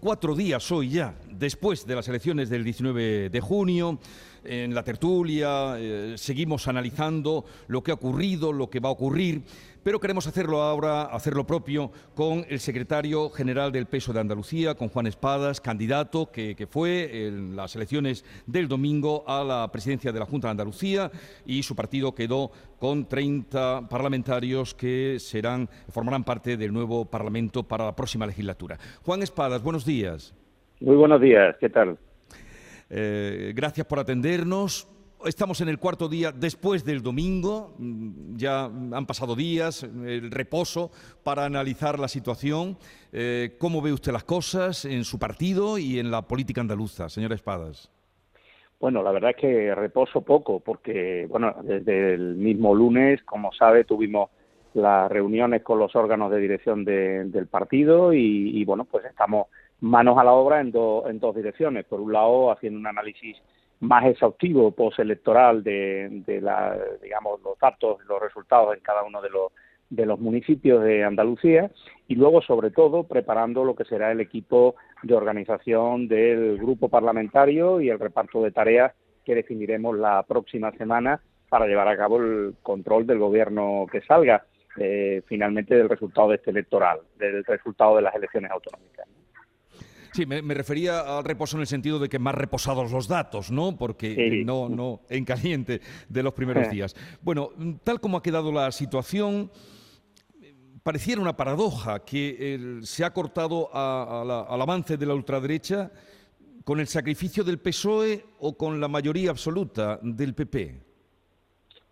cuatro días hoy ya, después de las elecciones del 19 de junio, en la tertulia, eh, seguimos analizando lo que ha ocurrido, lo que va a ocurrir, pero queremos hacerlo ahora, hacer lo propio con el secretario general del Peso de Andalucía, con Juan Espadas, candidato que, fue en las elecciones del domingo a la presidencia de la Junta de Andalucía y su partido quedó con 30 parlamentarios que serán, formarán parte del nuevo Parlamento para la próxima legislatura. Juan Espadas, buenos días. Muy buenos días, ¿qué tal? Eh, gracias por atendernos. Estamos en el cuarto día después del domingo, mm, ya han pasado días, el reposo para analizar la situación. Eh, ¿Cómo ve usted las cosas en su partido y en la política andaluza, señora Espadas? Bueno, la verdad es que reposo poco, porque bueno, desde el mismo lunes, como sabe, tuvimos las reuniones con los órganos de dirección del partido y, y, bueno, pues estamos manos a la obra en, en dos direcciones. Por un lado, haciendo un análisis más exhaustivo postelectoral de, de la, digamos, los datos, los resultados en cada uno de los de los municipios de Andalucía y luego, sobre todo, preparando lo que será el equipo de organización del grupo parlamentario y el reparto de tareas que definiremos la próxima semana para llevar a cabo el control del gobierno que salga eh, finalmente del resultado de este electoral, del resultado de las elecciones autonómicas. Sí, me, refería al reposo en el sentido de que más reposados los datos, ¿no? Porque no, no en caliente de los primeros días. Bueno, tal como ha quedado la situación, pareciera una paradoja que se ha cortado al avance de la ultraderecha con el sacrificio del PSOE o con la mayoría absoluta del PP.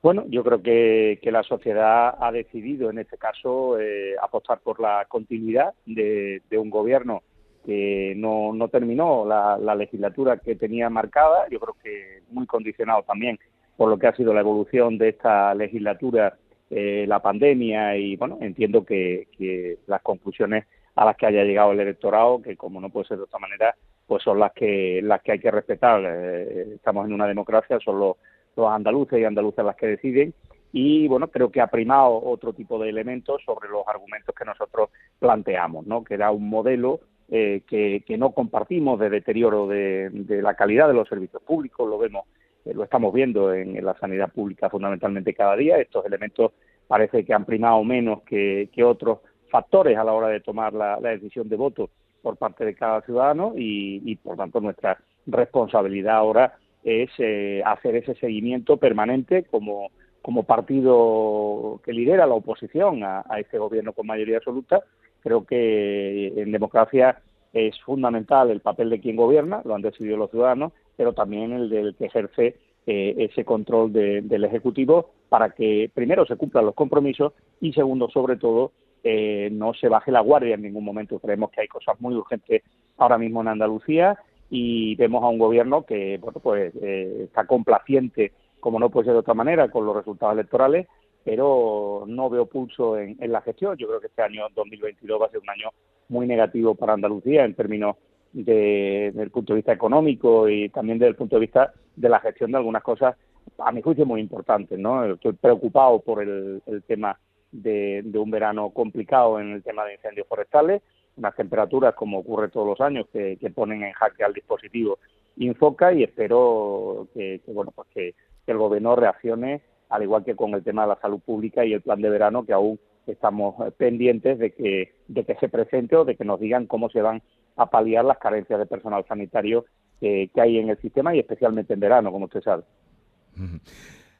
Bueno, yo creo que, la sociedad ha decidido en este caso eh, apostar por la continuidad de un gobierno que no, no terminó la, legislatura que tenía marcada, yo creo que muy condicionado también por lo que ha sido la evolución de esta legislatura, eh, la pandemia y bueno, entiendo que, las conclusiones a las que haya llegado el electorado, que como no puede ser de otra manera, pues son las que las que hay que respetar. Eh, estamos en una democracia, son los, los andaluces y andaluzas las que deciden y bueno, creo que ha primado otro tipo de elementos sobre los argumentos que nosotros planteamos, ¿no? Que era un modelo eh, que, no compartimos de deterioro de, la calidad de los servicios públicos, lo vemos, eh, lo estamos viendo en, la sanidad pública fundamentalmente cada día. Estos elementos parece que han primado menos que, otros factores a la hora de tomar la, decisión de voto por parte de cada ciudadano y, por tanto nuestra responsabilidad ahora es eh, hacer ese seguimiento permanente como, como partido que lidera la oposición a este gobierno con mayoría absoluta Creo que en democracia es fundamental el papel de quien gobierna, lo han decidido los ciudadanos, pero también el del que ejerce eh, ese control del Ejecutivo para que, primero, se cumplan los compromisos y, segundo, sobre todo, eh, no se baje la guardia en ningún momento. Creemos que hay cosas muy urgentes ahora mismo en Andalucía y vemos a un gobierno que, bueno, pues eh, está complaciente, como no puede ser de otra manera, con los resultados electorales, pero no veo pulso en, la gestión. Yo creo que este año 2022 va a ser un año muy negativo para Andalucía en términos de, punto de vista económico y también desde el punto de vista de la gestión de algunas cosas, a mi juicio, muy importantes. ¿no? Estoy preocupado por el, tema de, un verano complicado en el tema de incendios forestales, unas temperaturas, como ocurre todos los años, que, ponen en jaque al dispositivo Infoca y espero que, bueno pues que el gobierno reaccione al igual que con el tema de la salud pública y el plan de verano, que aún estamos eh, pendientes de que, de que se presente o de que nos digan cómo se van a paliar las carencias de personal sanitario que hay en el sistema y especialmente en verano, como usted sabe.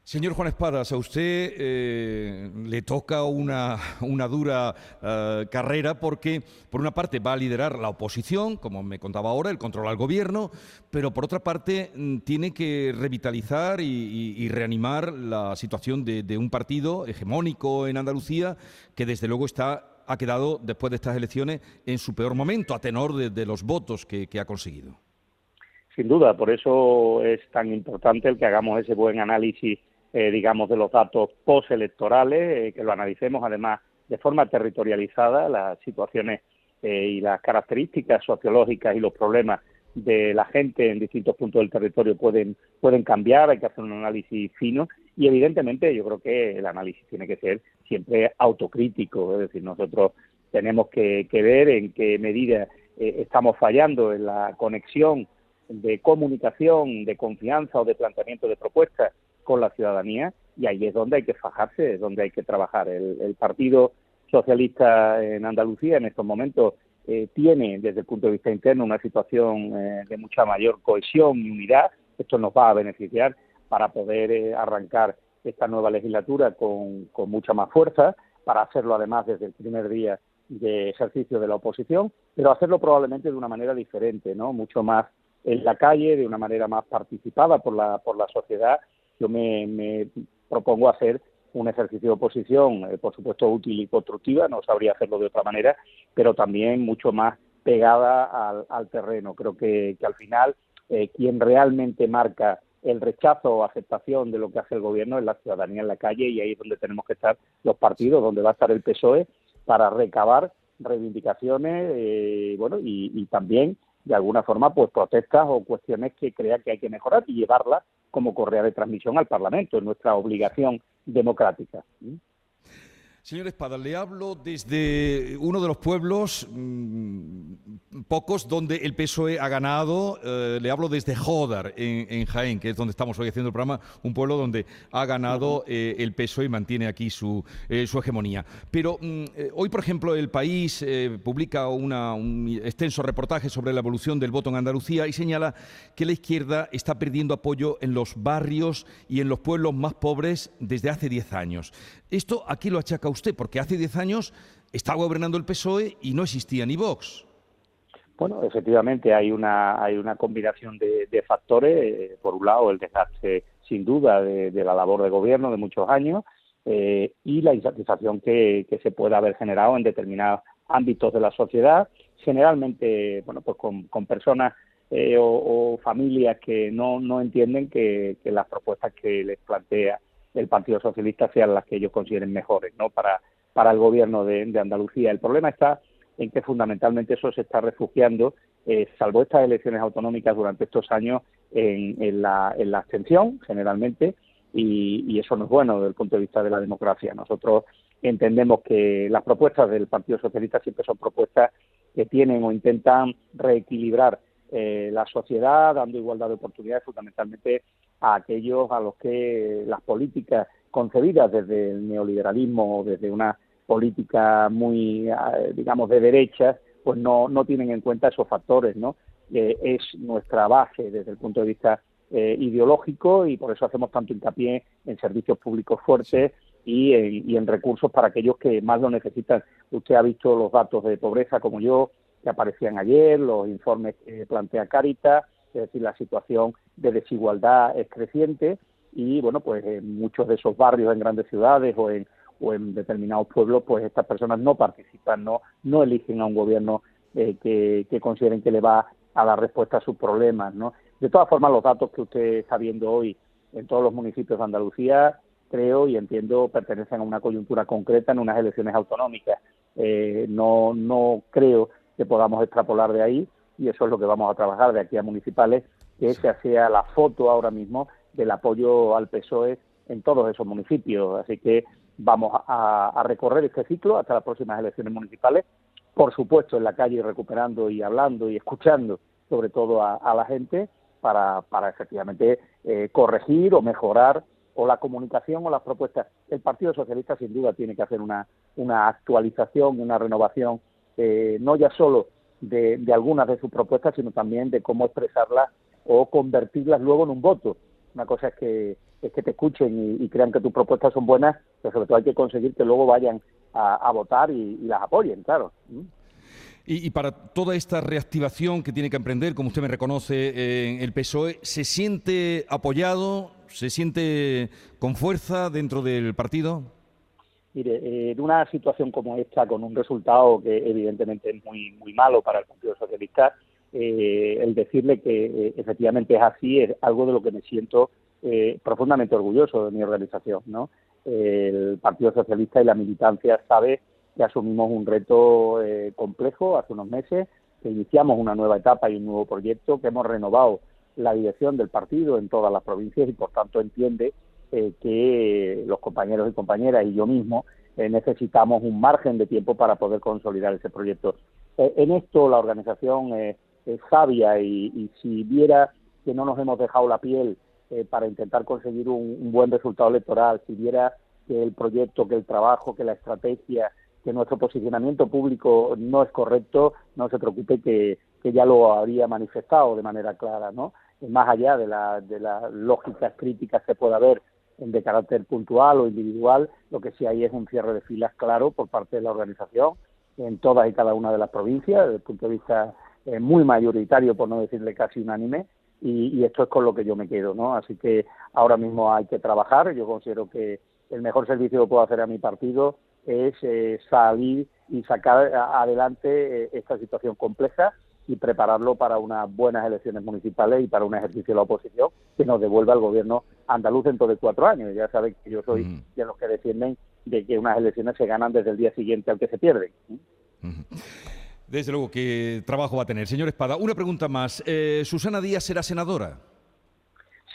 Señor Juan Espadas, a usted eh, le toca una, dura eh, carrera porque, por una parte, va a liderar la oposición, como me contaba ahora, el control al gobierno, pero por otra parte, mm, tiene que revitalizar y, reanimar la situación de, un partido hegemónico en Andalucía que, desde luego, está ha quedado, después de estas elecciones, en su peor momento, a tenor de, los votos que ha conseguido. Sin duda, por eso es tan importante el que hagamos ese buen análisis eh, digamos, de los datos postelectorales, eh, que lo analicemos además de forma territorializada, las situaciones eh, y las características sociológicas y los problemas de la gente en distintos puntos del territorio pueden, pueden cambiar, hay que hacer un análisis fino y evidentemente yo creo que el análisis tiene que ser siempre autocrítico, es decir, nosotros tenemos que, ver en qué medida estamos fallando en la conexión de comunicación, de confianza o de planteamiento de propuestas con la ciudadanía y ahí es donde hay que fajarse, es donde hay que trabajar. El, Partido Socialista en Andalucía en estos momentos eh, tiene desde el punto de vista interno una situación eh, de mucha mayor cohesión y unidad. Esto nos va a beneficiar para poder eh, arrancar esta nueva legislatura con, con mucha más fuerza, para hacerlo además desde el primer día de ejercicio de la oposición, pero hacerlo probablemente de una manera diferente, ¿no? Mucho más en la calle, de una manera más participada por la, por la sociedad. Yo me, propongo hacer un ejercicio de oposición, eh, por supuesto, útil y constructiva, no sabría hacerlo de otra manera, pero también mucho más pegada al, terreno. Creo que, al final eh, quien realmente marca el rechazo o aceptación de lo que hace el gobierno es la ciudadanía en la calle y ahí es donde tenemos que estar los partidos, donde va a estar el PSOE para recabar reivindicaciones eh, bueno y también de alguna forma pues protestas o cuestiones que crea que hay que mejorar y llevarlas como correa de transmisión al Parlamento, es nuestra obligación democrática. Señor Espada, le hablo desde uno de los pueblos, mm, pocos, donde el PSOE ha ganado. Eh, le hablo desde Jodar, en, Jaén, que es donde estamos hoy haciendo el programa, un pueblo donde ha ganado eh, el PSOE y mantiene aquí su, eh, su hegemonía. Pero mm, hoy, por ejemplo, El País publica un extenso reportaje sobre la evolución del voto en Andalucía y señala que la izquierda está perdiendo apoyo en los barrios y en los pueblos más pobres desde hace 10 años. ¿Esto aquí lo achaca usted? Porque hace 10 años estaba gobernando el PSOE y no existía ni Vox. Bueno, efectivamente hay una hay una combinación de, factores. Eh, por un lado, el desgaste sin duda de, la labor de gobierno de muchos años eh, y la insatisfacción que, se puede haber generado en determinados ámbitos de la sociedad, generalmente, bueno, pues con, personas eh, o, familias que no, no entienden que las propuestas que les plantea el Partido Socialista sean las que ellos consideren mejores ¿no? para, para el gobierno de, Andalucía. El problema está en que fundamentalmente eso se está refugiando, eh, salvo estas elecciones autonómicas durante estos años, en, la, en la abstención generalmente, y, eso no es bueno desde el punto de vista de la democracia. Nosotros entendemos que las propuestas del Partido Socialista siempre son propuestas que tienen o intentan reequilibrar eh, la sociedad, dando igualdad de oportunidades fundamentalmente a aquellos a los que las políticas concebidas desde el neoliberalismo o desde una política muy, eh, digamos, de derechas, pues no, no tienen en cuenta esos factores, ¿no? es nuestra base desde el punto de vista eh, ideológico y por eso hacemos tanto hincapié en servicios públicos fuertes y en, y en recursos para aquellos que más lo necesitan. Usted ha visto los datos de pobreza como yo que aparecían ayer, los informes que plantea Caritas, es decir, la situación de desigualdad es creciente y, bueno, pues en muchos de esos barrios en grandes ciudades o en, o en determinados pueblos, pues estas personas no participan, no, no eligen a un gobierno eh, que, que consideren que le va a dar respuesta a sus problemas, ¿no? De todas formas, los datos que usted está viendo hoy en todos los municipios de Andalucía, creo y entiendo, pertenecen a una coyuntura concreta en unas elecciones autonómicas. Eh, no, no creo que podamos extrapolar de ahí y eso es lo que vamos a trabajar de aquí a municipales, que esa sea la foto ahora mismo del apoyo al PSOE en todos esos municipios. Así que vamos a, recorrer este ciclo hasta las próximas elecciones municipales, por supuesto en la calle recuperando y hablando y escuchando sobre todo a, la gente para, para efectivamente eh, corregir o mejorar o la comunicación o las propuestas. El Partido Socialista sin duda tiene que hacer una, una actualización, una renovación, eh, no ya solo de, algunas de sus propuestas, sino también de cómo expresarlas o convertirlas luego en un voto. Una cosa es que, es que te escuchen y, crean que tus propuestas son buenas, pero sobre todo hay que conseguir que luego vayan a, votar y, las apoyen, claro. Y, para toda esta reactivación que tiene que emprender, como usted me reconoce, en el PSOE, ¿se siente apoyado? ¿Se siente con fuerza dentro del partido? Mire, eh, en una situación como esta, con un resultado que evidentemente es muy, muy malo para el Partido Socialista, eh, el decirle que eh, efectivamente es así es algo de lo que me siento profundamente orgulloso de mi organización. ¿no? El Partido Socialista y la militancia sabe que asumimos un reto complejo hace unos meses, que iniciamos una nueva etapa y un nuevo proyecto, que hemos renovado la dirección del partido en todas las provincias y por tanto entiende eh, que los compañeros y compañeras y yo mismo eh, necesitamos un margen de tiempo para poder consolidar ese proyecto. en esto la organización es sabia y, si viera que no nos hemos dejado la piel para intentar conseguir un, buen resultado electoral, si viera que el proyecto, que el trabajo, que la estrategia, que nuestro posicionamiento público no es correcto, no se preocupe que, que ya lo habría manifestado de manera clara, ¿no? Más allá de, la, de las lógicas críticas que pueda haber de carácter puntual o individual, lo que sí hay es un cierre de filas claro por parte de la organización en todas y cada una de las provincias, desde el punto de vista eh, muy mayoritario, por no decirle casi unánime, y, esto es con lo que yo me quedo, ¿no? Así que ahora mismo hay que trabajar. Yo considero que el mejor servicio que puedo hacer a mi partido es eh, salir y sacar adelante eh, esta situación compleja y prepararlo para unas buenas elecciones municipales y para un ejercicio de la oposición que nos devuelva al gobierno andaluz dentro de cuatro años. Ya saben que yo soy de los que defienden de que unas elecciones se ganan desde el día siguiente al que se pierden. Desde luego, ¿qué trabajo va a tener? Señor Espada, una pregunta más. Eh, ¿Susana Díaz será senadora?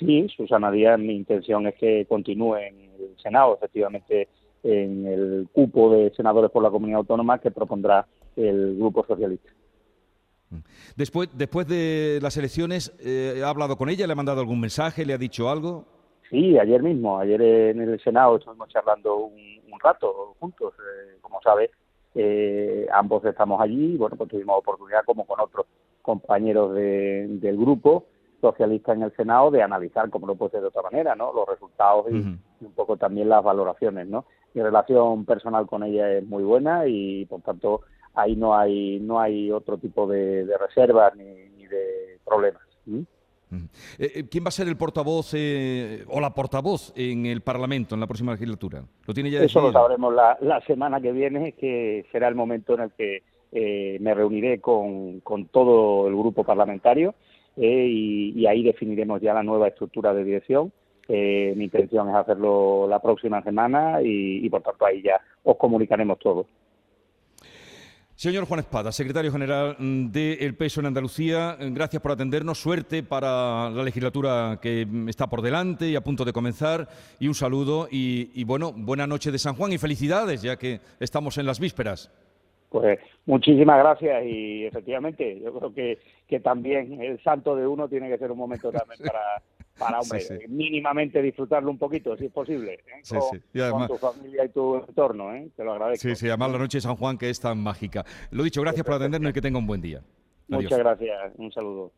Sí, Susana Díaz, mi intención es que continúe en el Senado, efectivamente, en el cupo de senadores por la comunidad autónoma que propondrá el Grupo Socialista. Después, después de las elecciones, eh, ¿ha hablado con ella? ¿Le ha mandado algún mensaje? ¿Le ha dicho algo? Sí, ayer mismo, ayer en el Senado estuvimos charlando un, rato juntos, eh, como sabes, eh, ambos estamos allí, bueno, pues tuvimos oportunidad, como con otros compañeros del grupo socialista en el Senado, de analizar, como no puede ser de otra manera, ¿no? los resultados y, un poco también las valoraciones. ¿no? Mi relación personal con ella es muy buena y, por tanto, ahí no hay no hay otro tipo de, reservas ni, de problemas. Eh, eh, ¿Quién va a ser el portavoz eh, o la portavoz en el Parlamento en la próxima legislatura? ¿Lo tiene ya Eso lo sabremos la, semana que viene, que será el momento en el que me reuniré con, con, todo el grupo parlamentario y, ahí definiremos ya la nueva estructura de dirección. mi intención es hacerlo la próxima semana y, y por tanto ahí ya os comunicaremos todo. Señor Juan Espada, secretario general mm, del PESO en Andalucía, mm, gracias por atendernos. Suerte para la legislatura que mm, está por delante y a punto de comenzar. Y un saludo y, bueno, buena noche de San Juan y felicidades, ya que estamos en las vísperas. Pues muchísimas gracias y efectivamente yo creo que, que también el santo de uno tiene que ser un momento también para, para hombre, mínimamente disfrutarlo un poquito, si es posible, ¿eh? con, tu familia y tu entorno, ¿eh? te lo agradezco. Sí, sí, además la noche de San Juan que es tan mágica. Lo dicho, gracias por atendernos y que tenga un buen día. Muchas gracias, un saludo.